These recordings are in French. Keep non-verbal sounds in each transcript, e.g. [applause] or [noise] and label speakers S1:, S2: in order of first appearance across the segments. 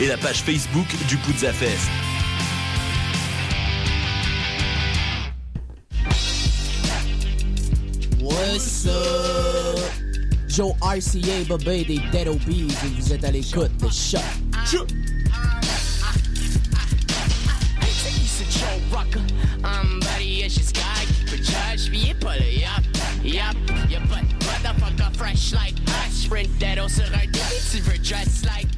S1: et la page Facebook du Puzza Fest.
S2: What's up? Joe RCA, Bobé des Dead Obies et vous êtes à l'écoute de Choc.
S3: I'm buddy, it's just guy. For judge, it pull it up. Yup, your butt, motherfucker, fresh like us. Sprint that on sur un débit, tu veux dress like.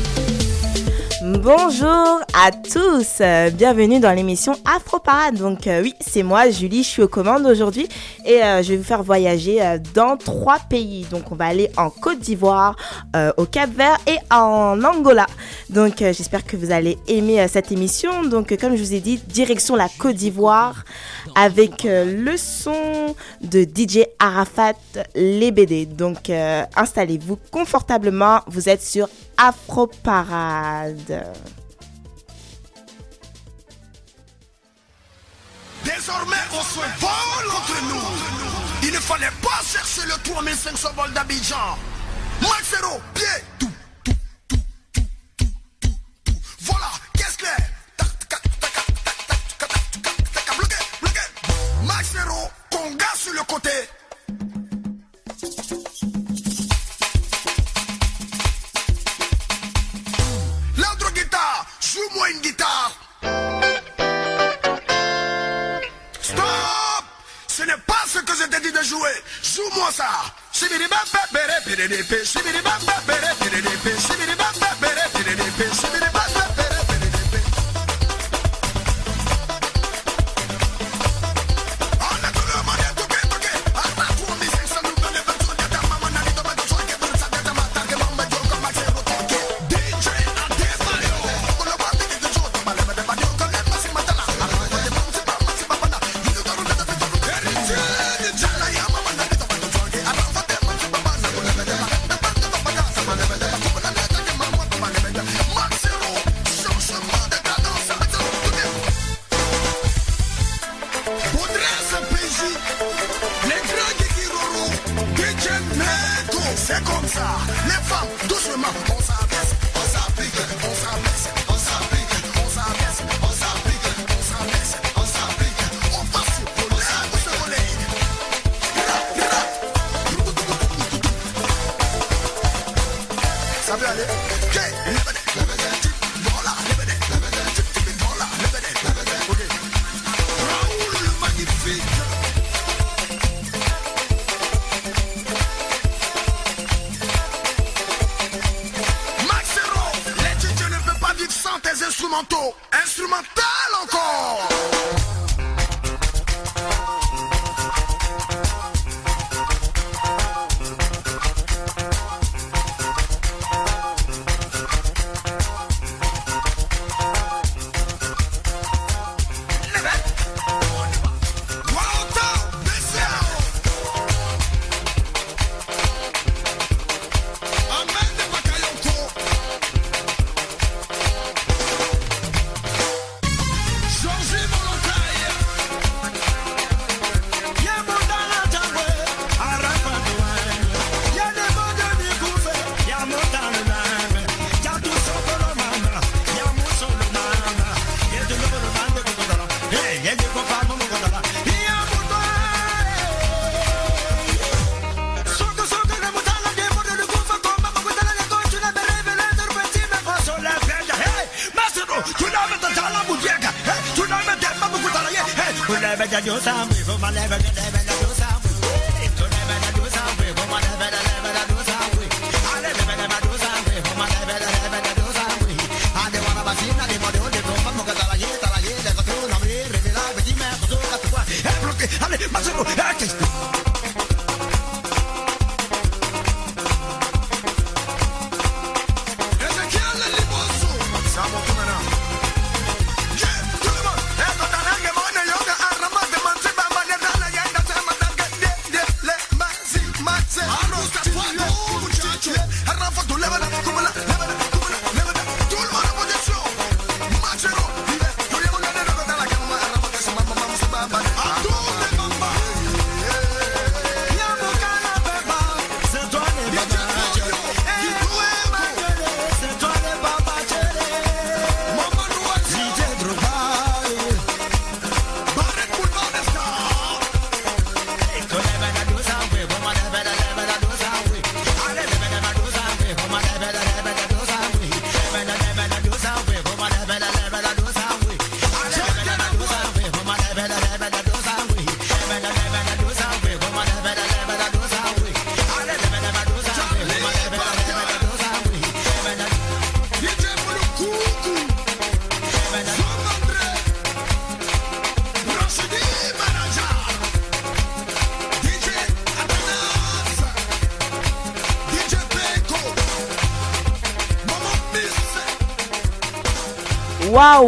S4: Bonjour à tous, bienvenue dans l'émission Afro Parade. Donc euh, oui, c'est moi, Julie, je suis aux commandes aujourd'hui et euh, je vais vous faire voyager euh, dans trois pays. Donc on va aller en Côte d'Ivoire, au Cap Vert et en Angola. Donc j'espère que vous allez aimer cette émission. Donc comme je vous ai dit, direction la Côte d'Ivoire avec le son de DJ Arafat les BD. Donc installez-vous confortablement, vous êtes sur Afro Parade.
S5: Désormais, on se vole entre nous. Il ne fallait pas chercher le 3500 vols d'Abidjan. Maxero, pied, tout, tout, tout, tout, tout, tout, tout. Voilà, qu'est-ce que Bloqué, bloqué. Maxero, conga sur le côté. bidi bidi bidi bidi bidi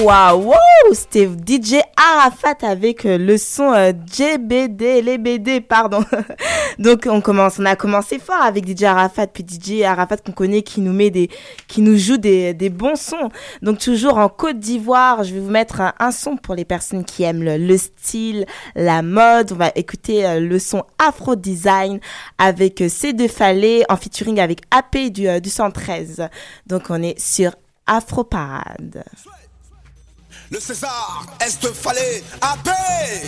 S4: waouh, wow, c'était DJ Arafat avec euh, le son euh, JBD, les BD, pardon. [laughs] Donc on commence, on a commencé fort avec DJ Arafat, puis DJ Arafat qu'on connaît, qui nous met des, qui nous joue des, des bons sons. Donc toujours en Côte d'Ivoire, je vais vous mettre un, son pour les personnes qui aiment le, le style, la mode. On va écouter euh, le son Afro Design avec C2 Fallet en featuring avec AP du, du 113. Donc on est sur Afro Parade
S5: le César, Est fallait à paix.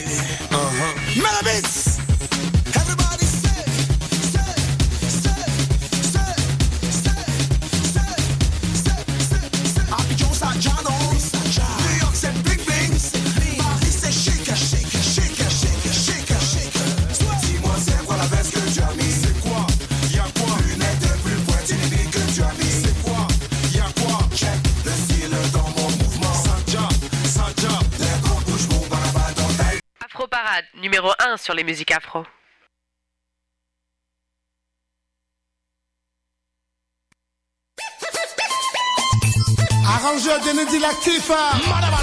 S5: Everybody
S6: Afro Parade, numéro 1 sur les musiques afro.
S5: Arrangeur de
S7: Nedi Latifa. Hein. Madame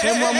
S7: C'est moi,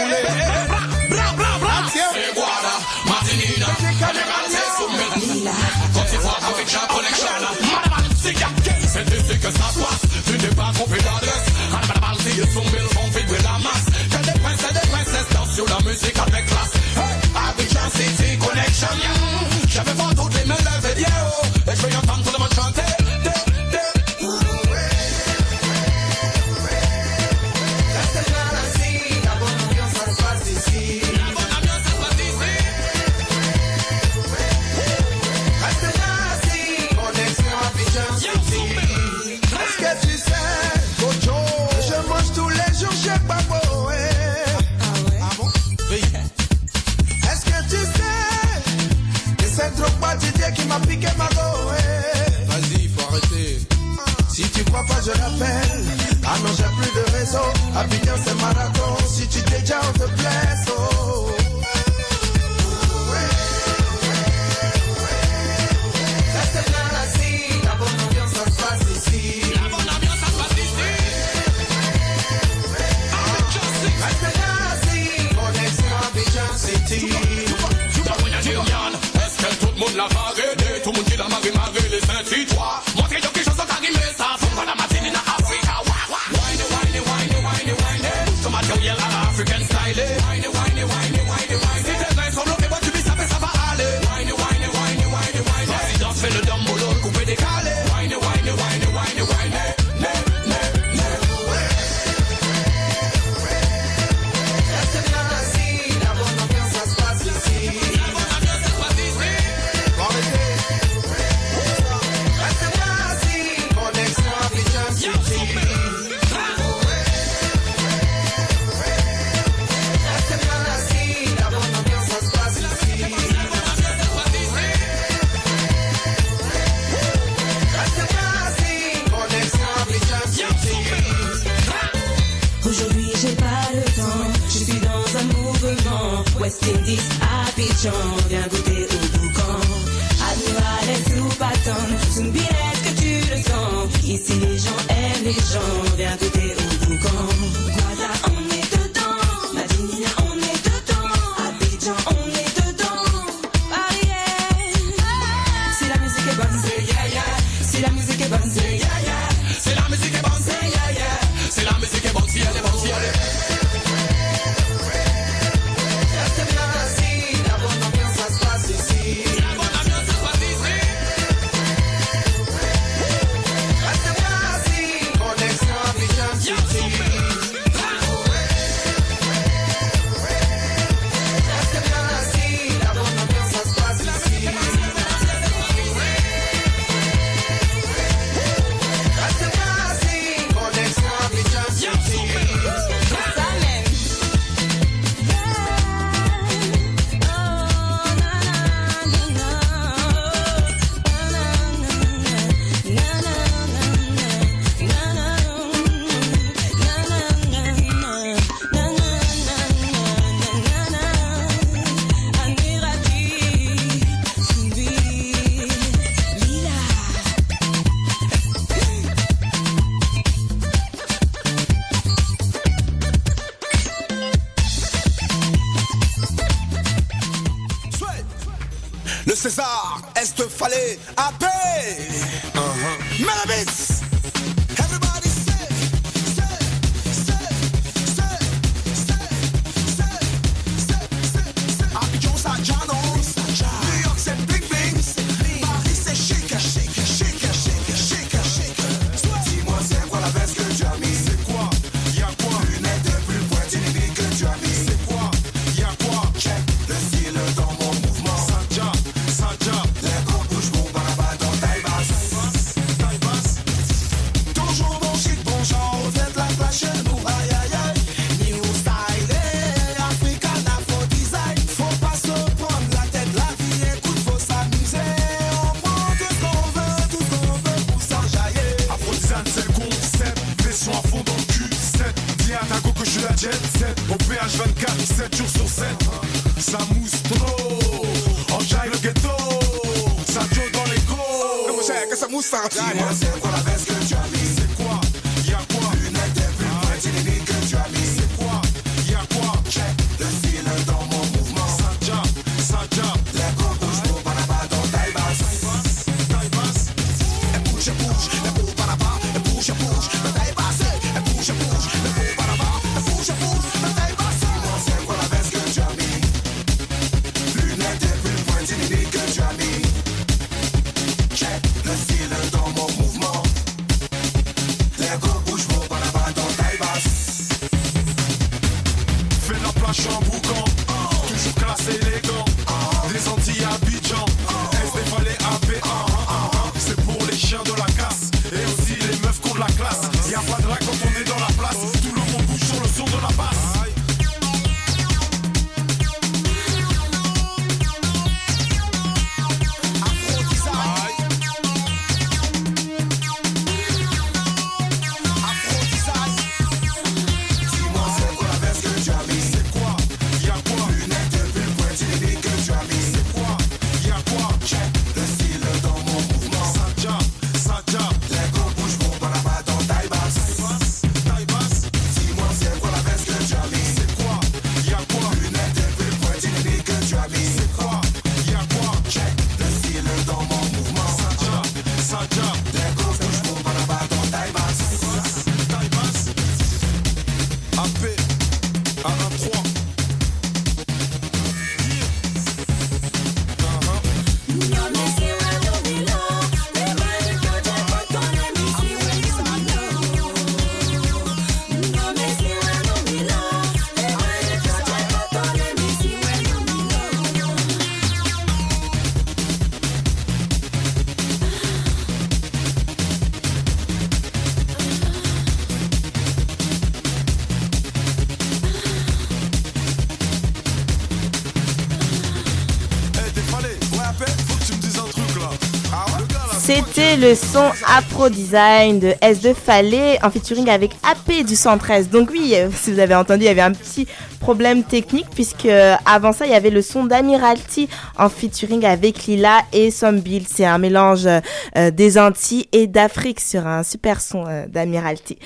S7: show. Le
S8: César, Est-ce fallait AP uh -huh. place. Y a pas
S9: de
S8: raconte, C'est le
S4: son Afro Design de S2 Fallet en featuring avec AP du 113. Donc oui, euh, si vous avez entendu, il y avait un petit problème technique puisque euh, avant ça, il y avait le son d'Amiralty en featuring avec Lila et Sombil. C'est un mélange euh, des Antilles et d'Afrique sur un super son d'Amiralty.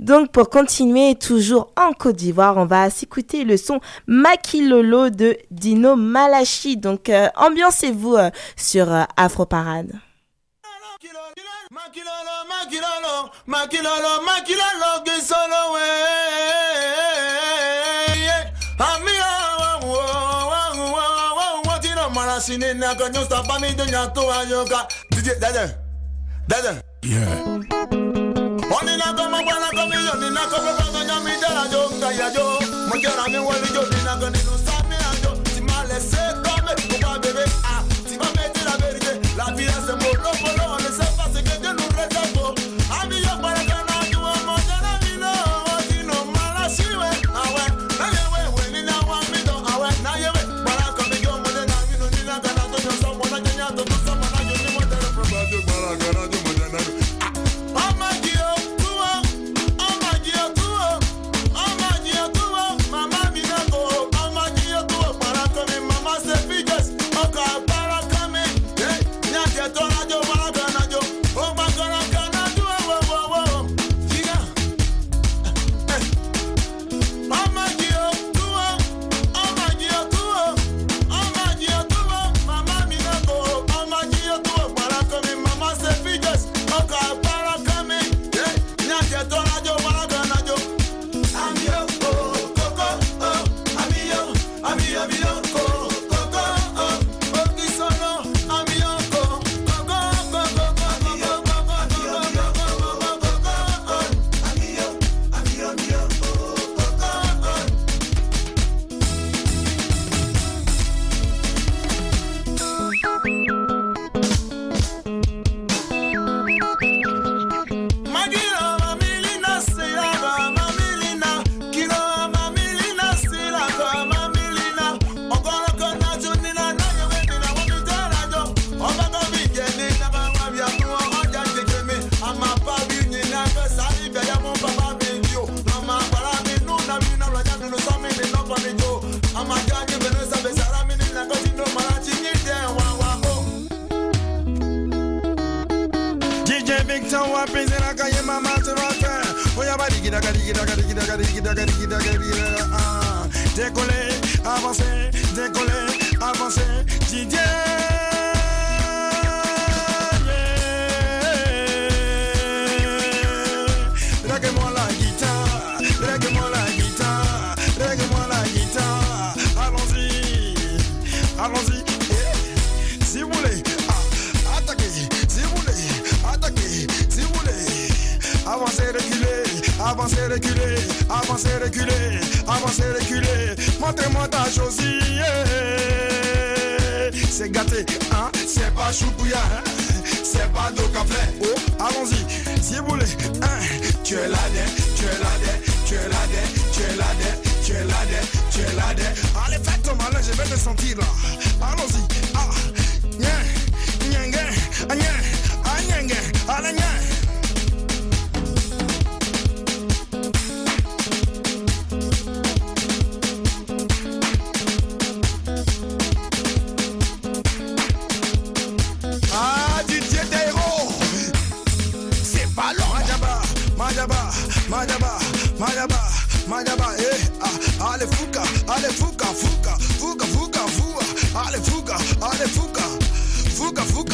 S4: Donc pour continuer, toujours en Côte d'Ivoire, on va s'écouter le son Makilolo de Dino Malachi. Donc ambiancez-vous sur Afro Parade.
S8: Makilolo, makilolo, makilolo, makilolo, gisolo we. Ami oh oh. awo, awo, tino marasini na kanyo stapa mi dunya to ayoka. DJ, dada, dada. Yeah. Oni na kama bwana kama yoni na kama bwana nyami dara jo ngayajo. Mujara mi wali jo dina kanino stapa mi
S10: ajo. Timale seko.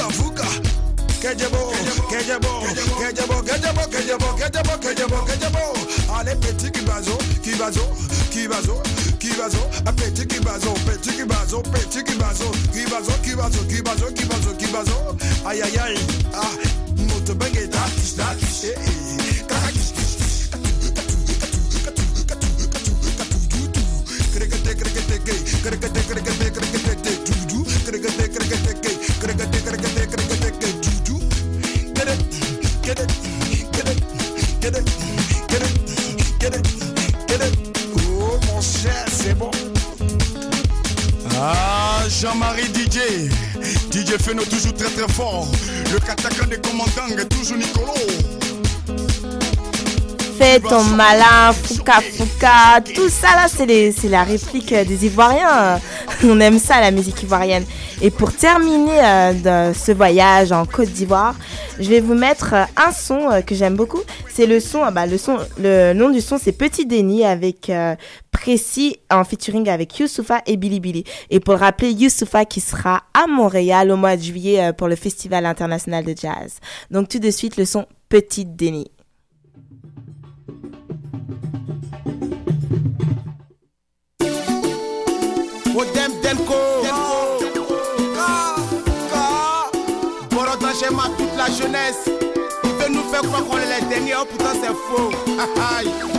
S10: vuka. Kejebo kejebo kejebo kejebo kejebo kejebo kejebo kejebo allez petit kibazo kibazo kibazo kibazo. Petit kibazo petit kibazo petit kibazo kibazo kibazo kibazo kibazo kibazo. Aïe aïe aïe ah moto bangeta kish da kish eh eh. Ah, Jean-Marie DJ, DJ Feno toujours très très fort, le katakan des commandants, est toujours Nicolo
S4: fait ton malin, fouca fouca, tout ça là, c'est la réplique euh, des Ivoiriens. [laughs] On aime ça, la musique ivoirienne. Et pour terminer euh, ce voyage en Côte d'Ivoire, je vais vous mettre euh, un son que j'aime beaucoup. C'est le son, ah bah, le son, le nom du son, c'est Petit Déni avec euh, en featuring avec Youssoufa et Billy Billy. Et pour rappeler, Youssoufa qui sera à Montréal au mois de juillet pour le Festival international de jazz. Donc tout de suite, le son Petit
S10: Déni. Odem Delco. Borodin schéma toute la jeunesse. Il veut nous faire croire qu'on est les derniers, oh, pourtant c'est faux. [laughs]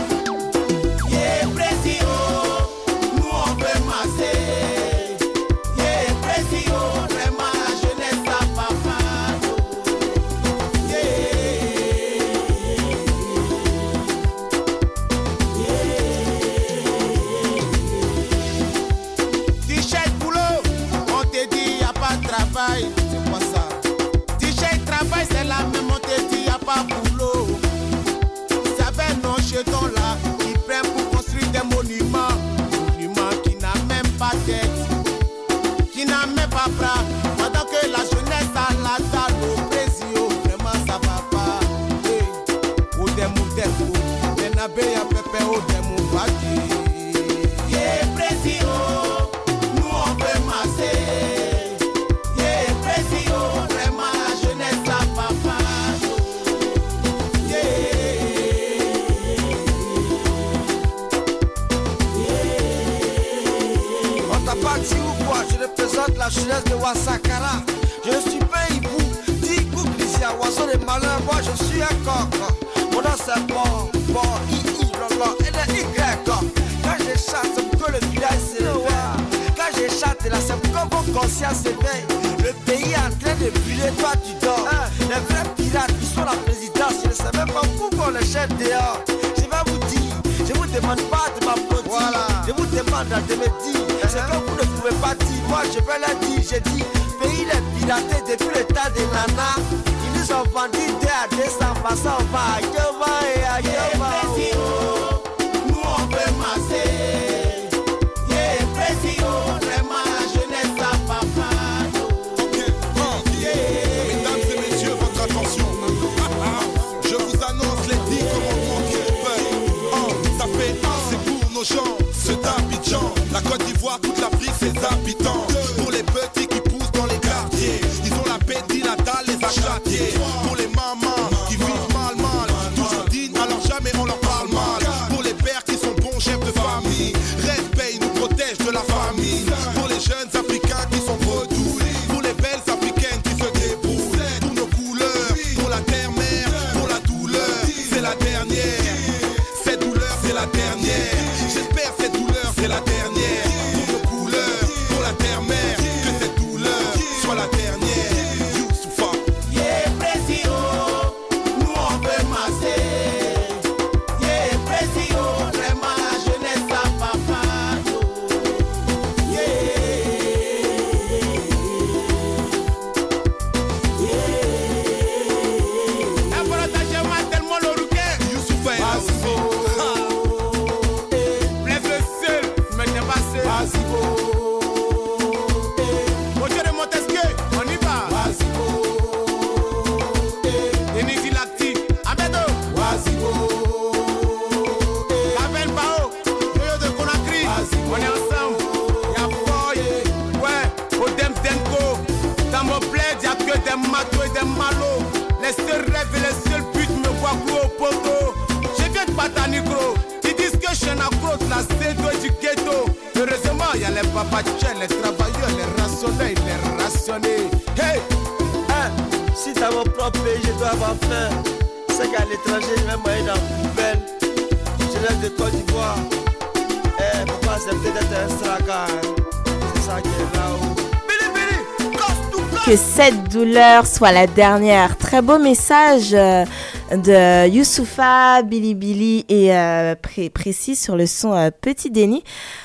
S4: soit la dernière. Très beau message euh, de Youssoufa, Billy Billy et euh, pré- précis sur le son euh, Petit Déni.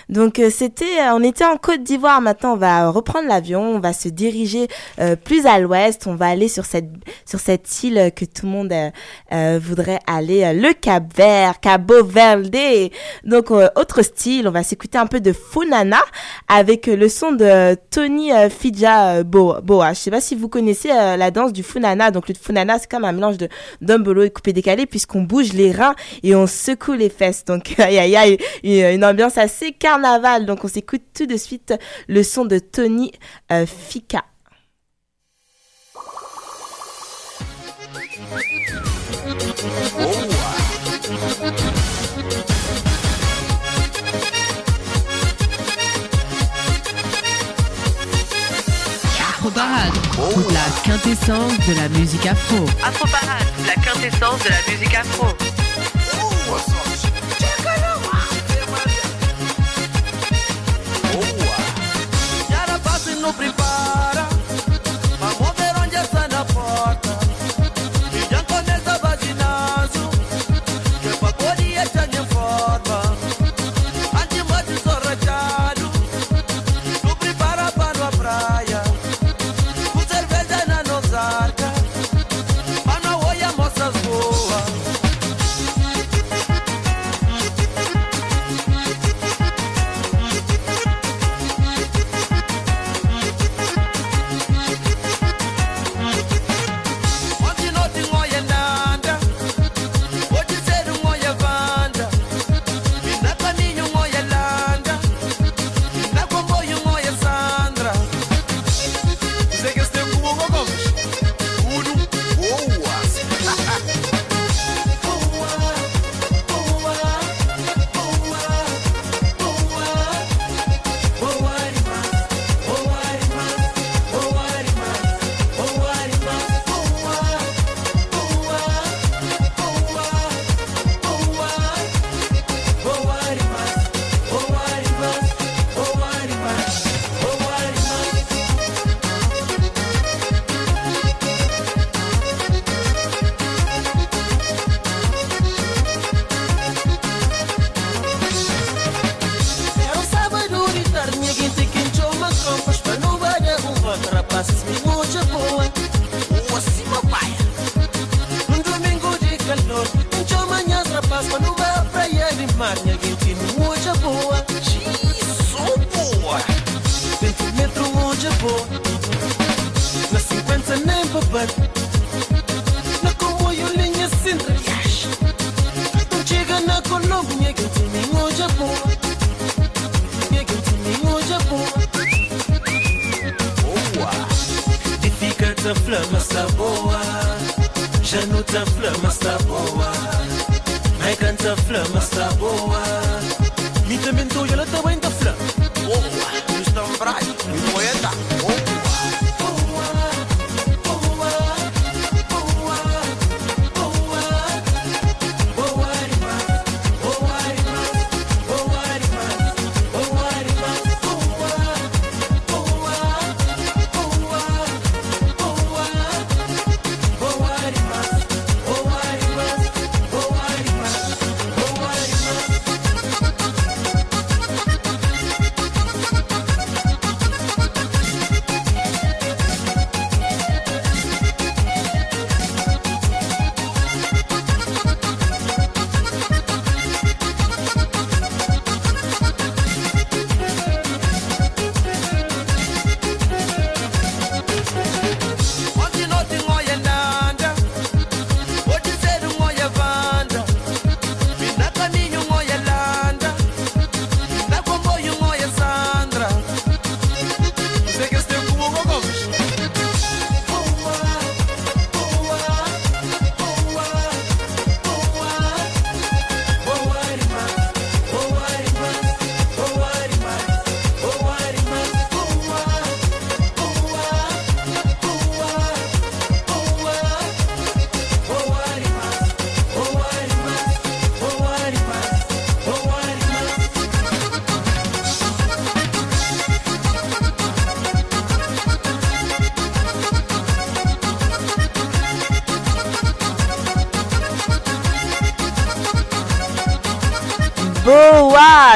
S4: Donc euh, c'était, euh, on était en Côte d'Ivoire. Maintenant, on va reprendre l'avion, on va se diriger euh, plus à l'ouest. On va aller sur cette sur cette île que tout le monde voudrait aller, le Cap Vert, Cabo Verde. Donc euh, autre style, on va s'écouter un peu de Funana avec le son de Tony Bo- Boa. Je sais pas si vous connaissez la danse du Funana. Donc le Funana, c'est comme un mélange de dumbolo et coupé décalé puisqu'on bouge les reins et on secoue les fesses. Donc il y a, une, ambiance assez carnaval. Donc on s'écoute tout de suite le son de Tony euh, Fika.
S6: Afro Parade, toute la quintessence de la musique afro.
S11: Afro Parade, la quintessence de la musique afro.
S12: no
S4: preparo.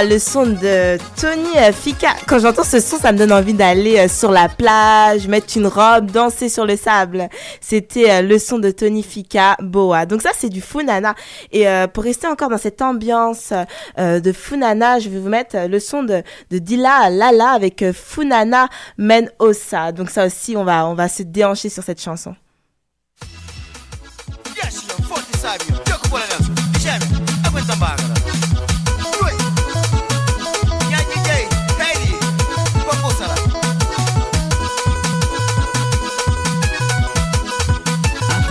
S4: le son de Tony euh, Fika. Quand j'entends ce son, ça me donne envie d'aller euh, sur la plage, mettre une robe, danser sur le sable. C'était euh, le son de Tony Fika Boa. Donc ça, c'est du Funana. Et pour rester encore dans cette ambiance de Funana, je vais vous mettre le son de, Dila Lala avec Funana Menosa. Donc ça aussi, on va, se déhancher sur cette chanson.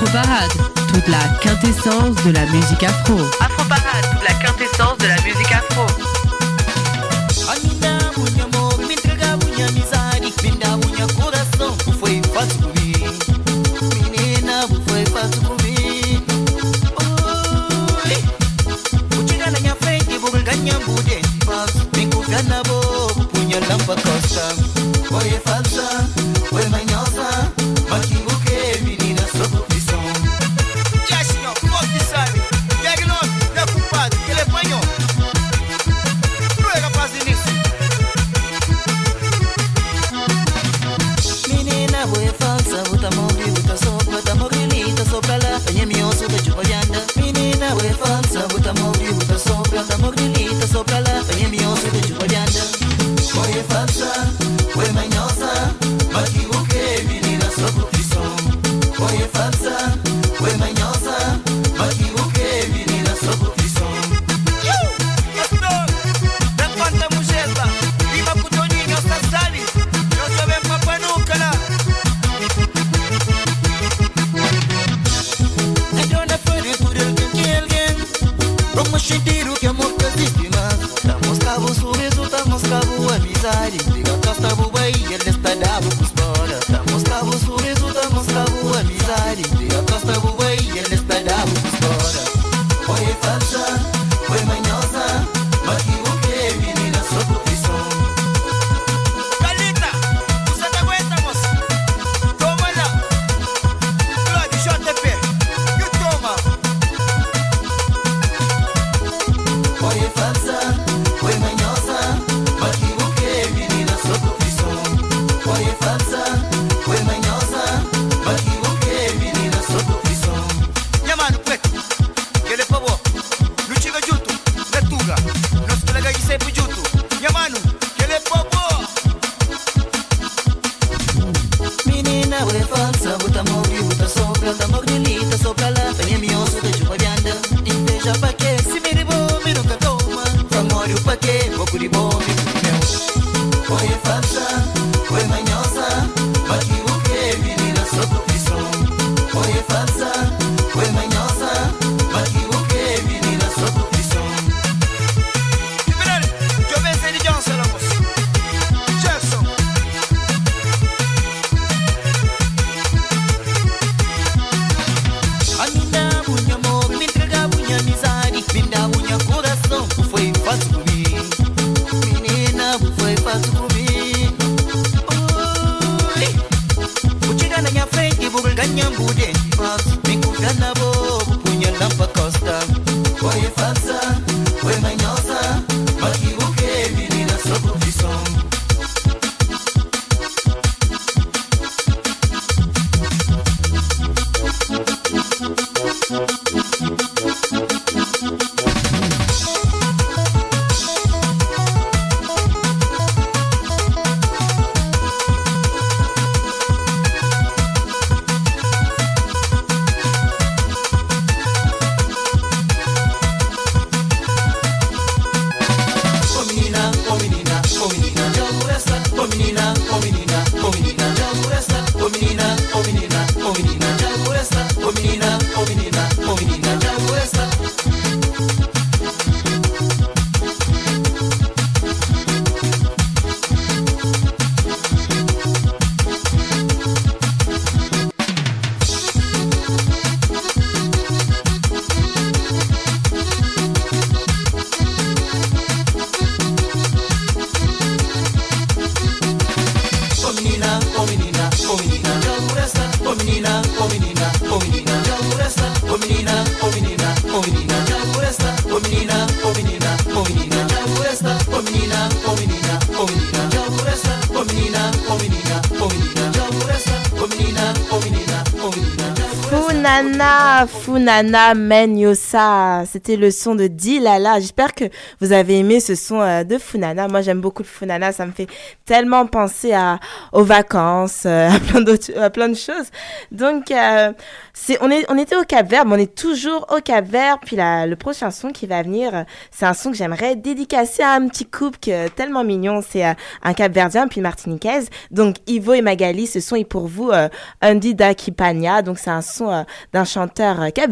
S6: Afro Parade, toute la quintessence de la musique afro.
S11: Afro Parade, toute la
S12: quintessence Nana Menyosa. C'était le son de Dilala. J'espère que vous avez aimé ce son euh, de Funana. Moi, j'aime beaucoup le Funana. Ça me fait tellement penser aux vacances, euh, à, plein de choses. Donc, euh, on, était au Cap Vert, mais on est toujours au Cap Vert. Puis le prochain son qui va venir, c'est un son que j'aimerais dédicacer à un petit couple tellement mignon. C'est un Cap Verdien puis martiniquaise. Donc, Ivo et Magali, ce son est pour vous, Andy Dakipania. Donc, c'est un son d'un chanteur Cap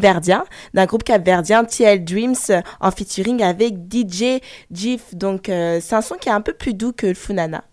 S12: d'un groupe capverdien TL Dreams en featuring avec DJ Jif. Donc euh, c'est un son qui est un peu plus doux que le Funana.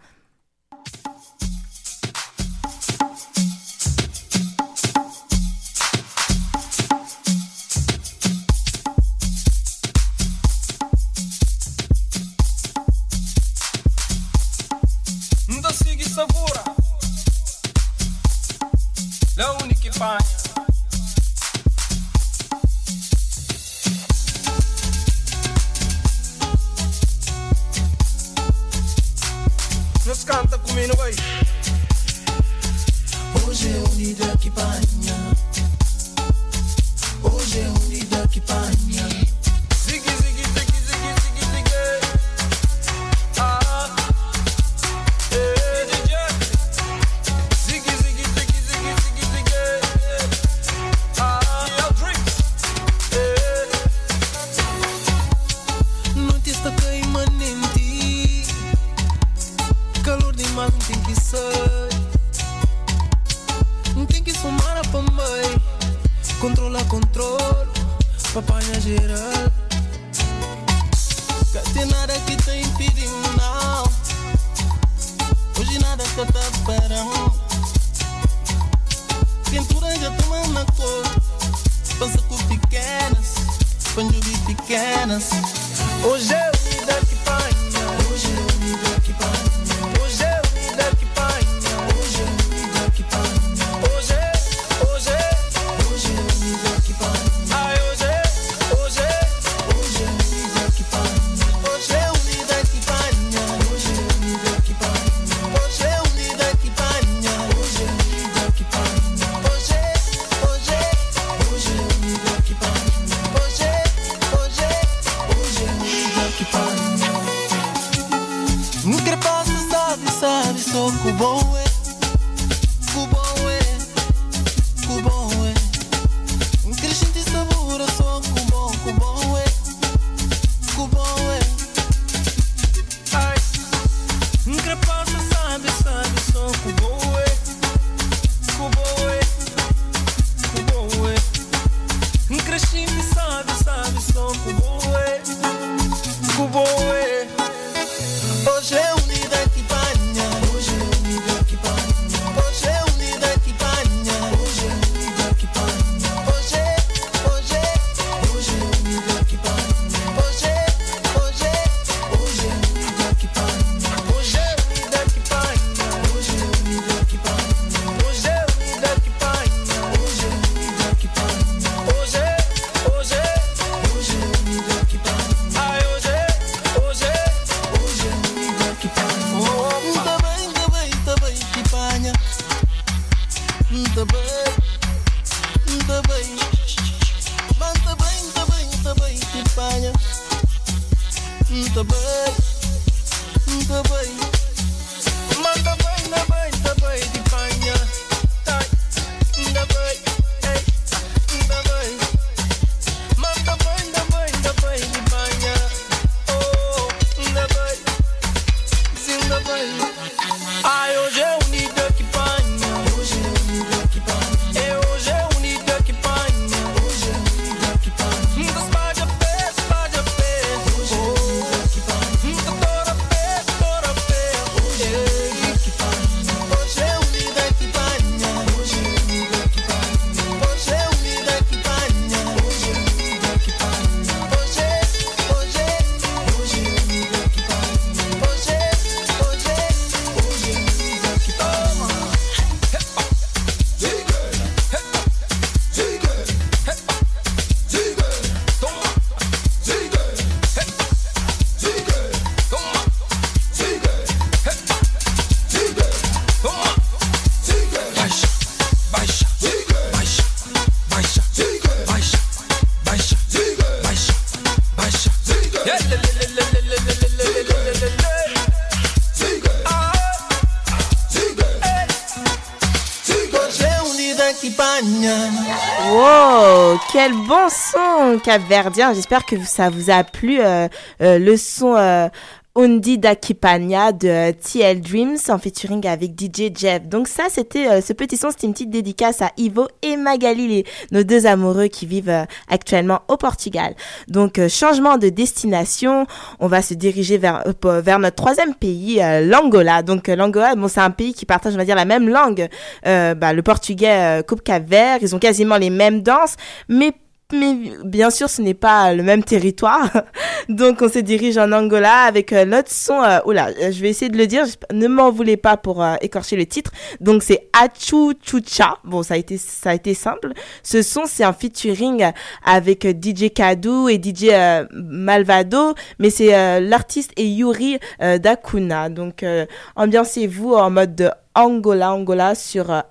S4: Wow, quel bon son capverdien. J'espère que ça vous a plu. euh, euh, le son euh, Undi Dakipanya de euh, TL Dreams en featuring avec DJ Jeff. Donc ça, c'était euh, ce petit son, c'était une petite dédicace à Ivo et Magali, nos deux amoureux qui vivent euh, actuellement au Portugal. Donc changement de destination, on va se diriger vers vers notre troisième pays, l'Angola. Donc l'Angola, bon, c'est un pays qui partage, on va dire, la même langue. Bah, le portugais coupe Cap-Vert, ils ont quasiment les mêmes danses, mais mais bien sûr, ce n'est pas le même territoire. [laughs] Donc, on se dirige en Angola avec euh, l'autre son. Euh, oula, euh, je vais essayer de le dire. Ne m'en voulez pas pour euh, écorcher le titre. Donc, c'est Achu Chucha. Bon, ça a été ça a été simple. Ce son, c'est un featuring avec euh, DJ Kadou et DJ euh, Malvado, mais c'est euh, l'artiste et Yuri euh, Dakuna. Donc, euh, ambiancez-vous en mode de Angola, Angola sur euh,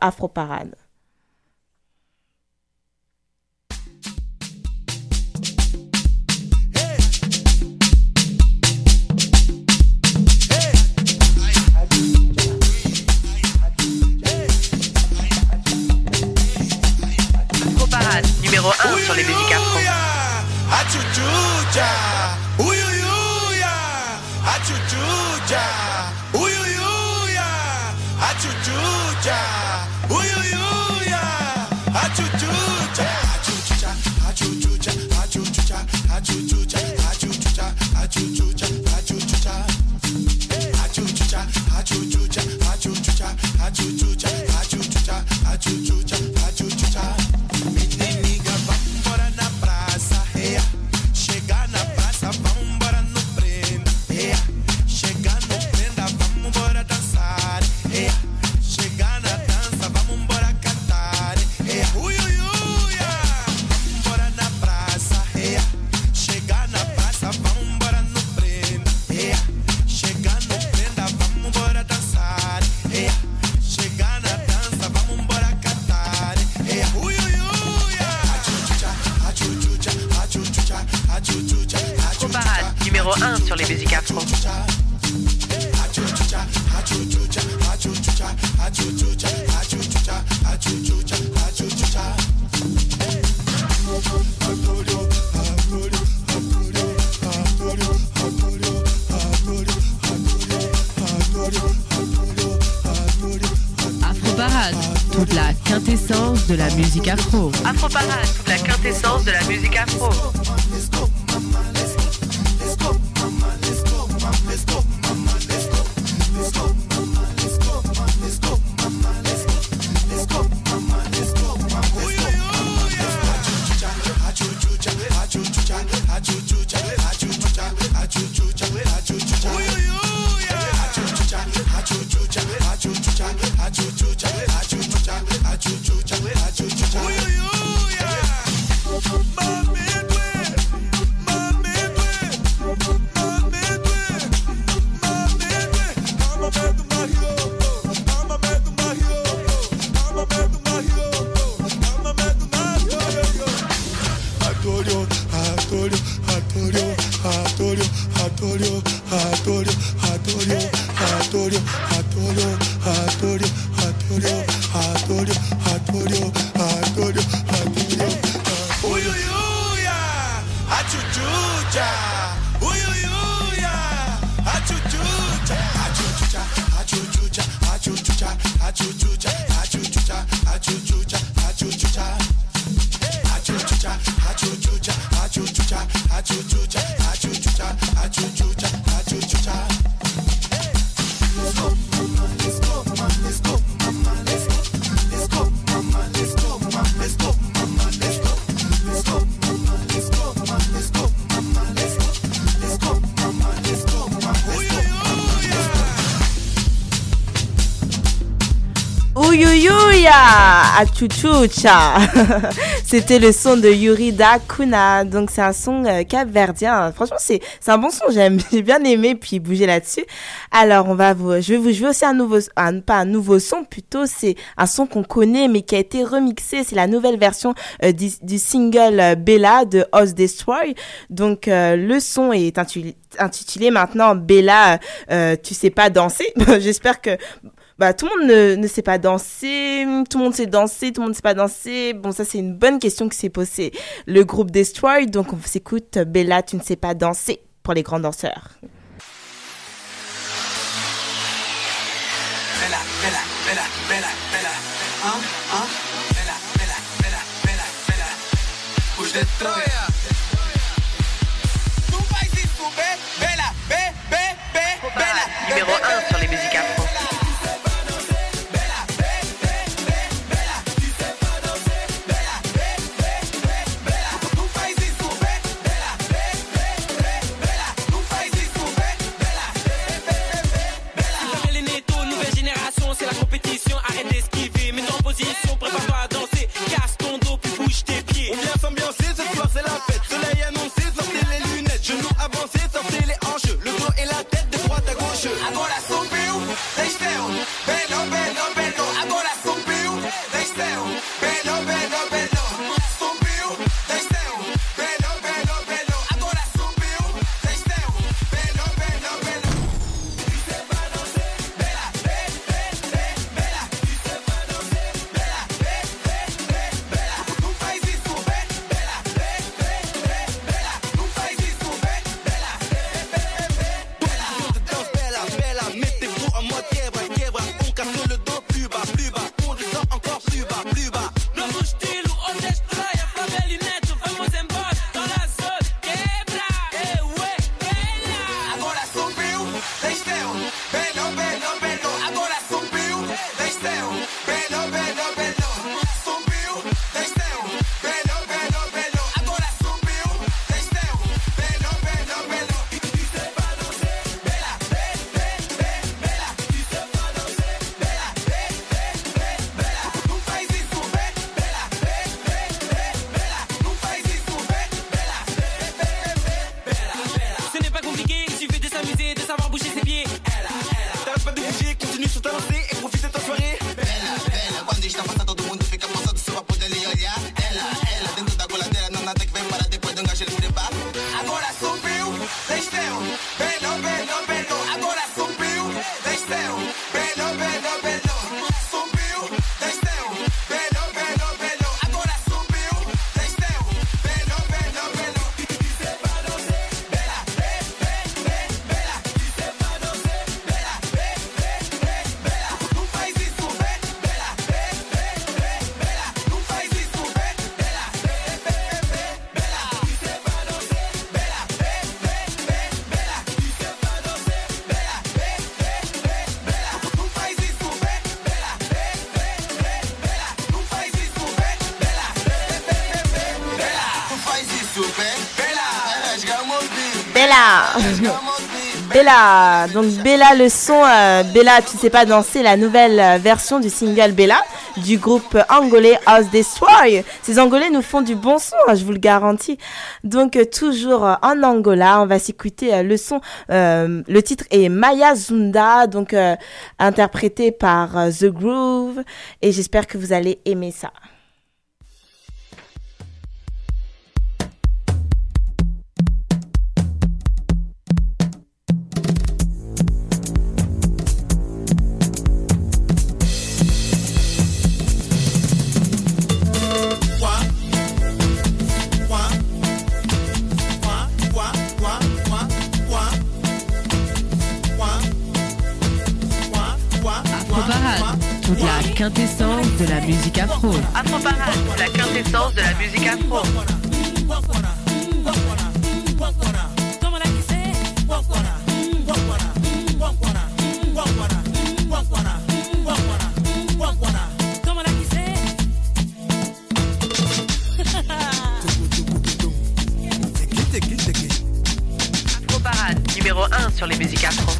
S8: numéro 1 sur les musiques afro.
S13: told you, I told you,
S4: I told you. [laughs] C'était le son de Yurida Kuna. Donc c'est un son euh, capverdien. Franchement, c'est un bon son. [laughs] J'ai bien aimé puis bouger là-dessus. Alors on va je vais vous jouer aussi un nouveau, un, pas un nouveau son plutôt. C'est un son qu'on connaît mais qui a été remixé. C'est la nouvelle version euh, du, single euh, Bella de Oz Destroy. Donc le son est intitulé, maintenant Bella, tu sais pas danser. [laughs] J'espère que bah, tout le monde ne, ne sait pas danser, tout le monde sait danser, tout le monde ne sait pas danser. Bon, ça, c'est une bonne question que s'est posée le groupe Destroy. Donc, on s'écoute Bella, tu ne sais pas danser pour les grands danseurs.
S14: Bella
S4: Donc Bella le son, euh, Bella tu sais pas danser, la nouvelle euh, version du single Bella du groupe angolais House Destroy. Ces angolais nous font du bon son, hein, je vous le garantis. Donc euh, toujours en Angola, on va s'écouter le son, le titre est Maya Zunda, donc interprété par The Groove et j'espère que vous allez aimer ça.
S6: Quintessence de la musique afro.
S11: Afro Parade, la quintessence de la musique afro. Afro Parade, numéro 1 sur les musiques afro.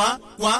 S15: wá wá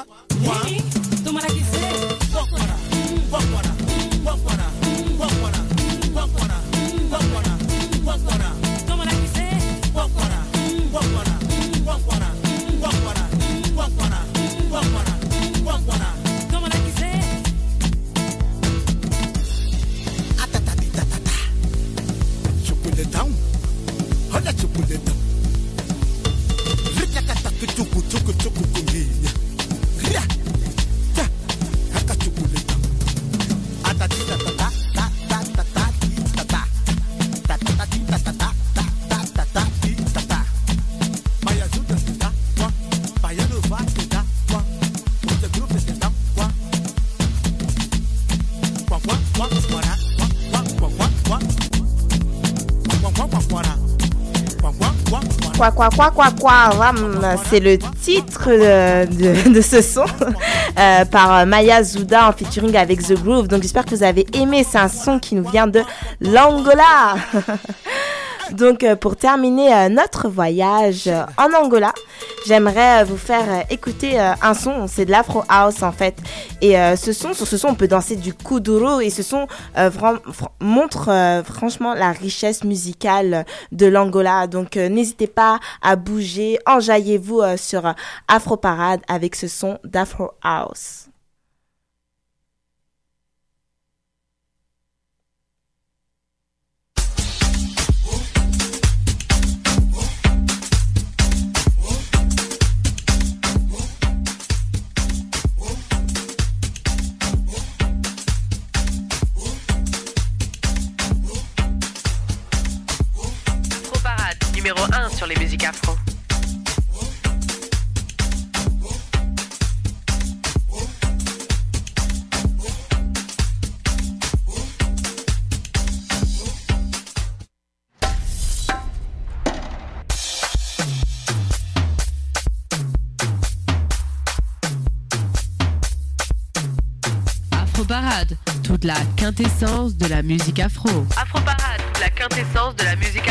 S4: Quoi, quoi, quoi, quoi, c'est le titre [laughs] de, ce son euh, par Maya Zouda en featuring avec The Groove. Donc j'espère que vous avez aimé. C'est un son qui nous vient de l'Angola. [laughs] Donc euh, pour terminer euh, notre voyage en Angola, j'aimerais euh, vous faire euh, écouter euh, un son. C'est de l'Afro House en fait. Et ce son, sur ce son, on peut danser du kuduro. Et ce son montre franchement la richesse musicale de l'Angola. Donc n'hésitez pas à bouger, enjaillez-vous sur Afro Parade avec ce son d'Afro House.
S11: Sur les musiques afro.
S6: Parade, toute la quintessence de la musique afro.
S11: Afro Parade, la quintessence de la musique afro.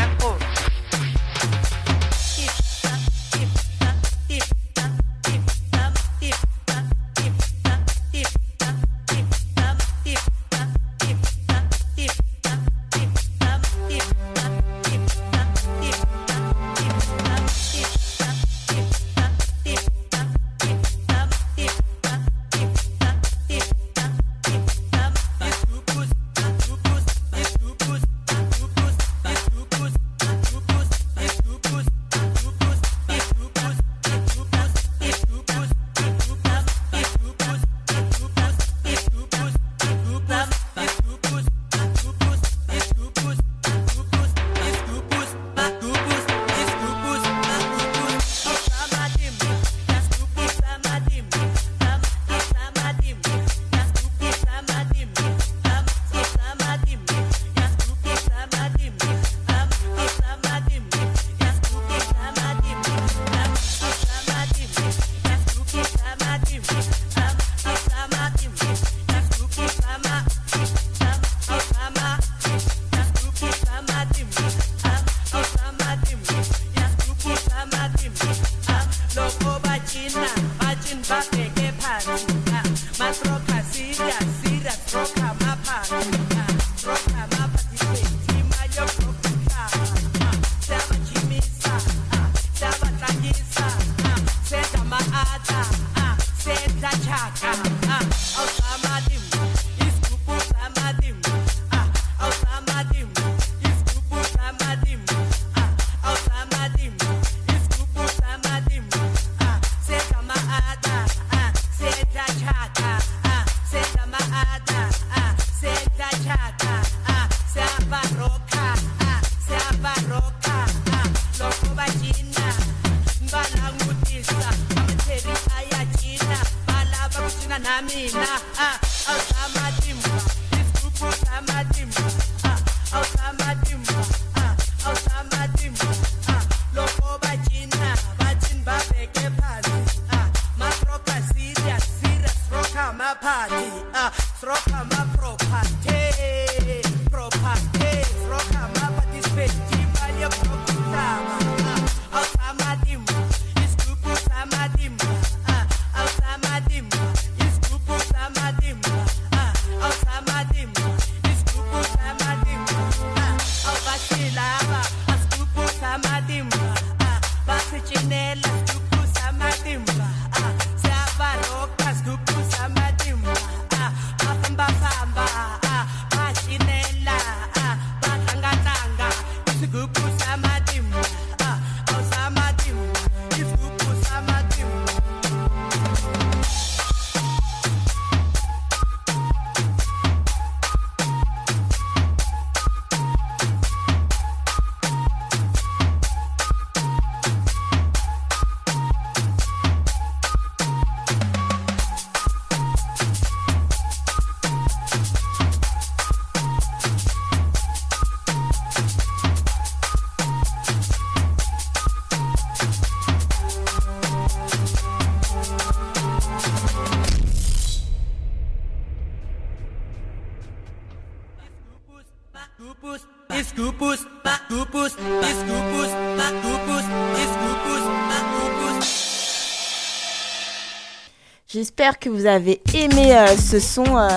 S16: J'espère que vous avez aimé euh, ce son. euh,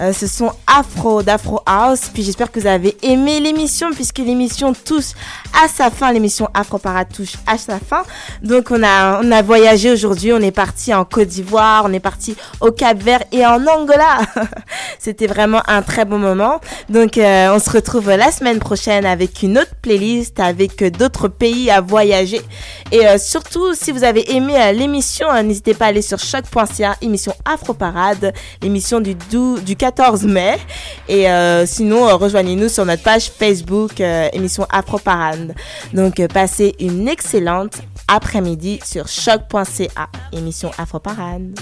S16: euh, ce son afro d'Afro House. Puis j'espère que vous avez aimé l'émission puisque l'émission touche à sa fin. L'émission Afro Parade touche à sa fin. Donc on a on a voyagé aujourd'hui. On est parti en Côte d'Ivoire, on est parti au Cap Vert et en Angola. [laughs] C'était vraiment un très bon moment. Donc euh, on se retrouve la semaine prochaine avec une autre playlist avec d'autres pays à voyager. Et euh, surtout si vous avez aimé euh, l'émission, euh, n'hésitez pas à aller sur choc.ca émission Afro Parade, l'émission du 12 du 14 mai. Et euh, sinon, euh, rejoignez-nous sur notre page Facebook, euh, émission Afro Parade. Donc, passez une excellente après-midi sur choc.ca, émission Afro Parade.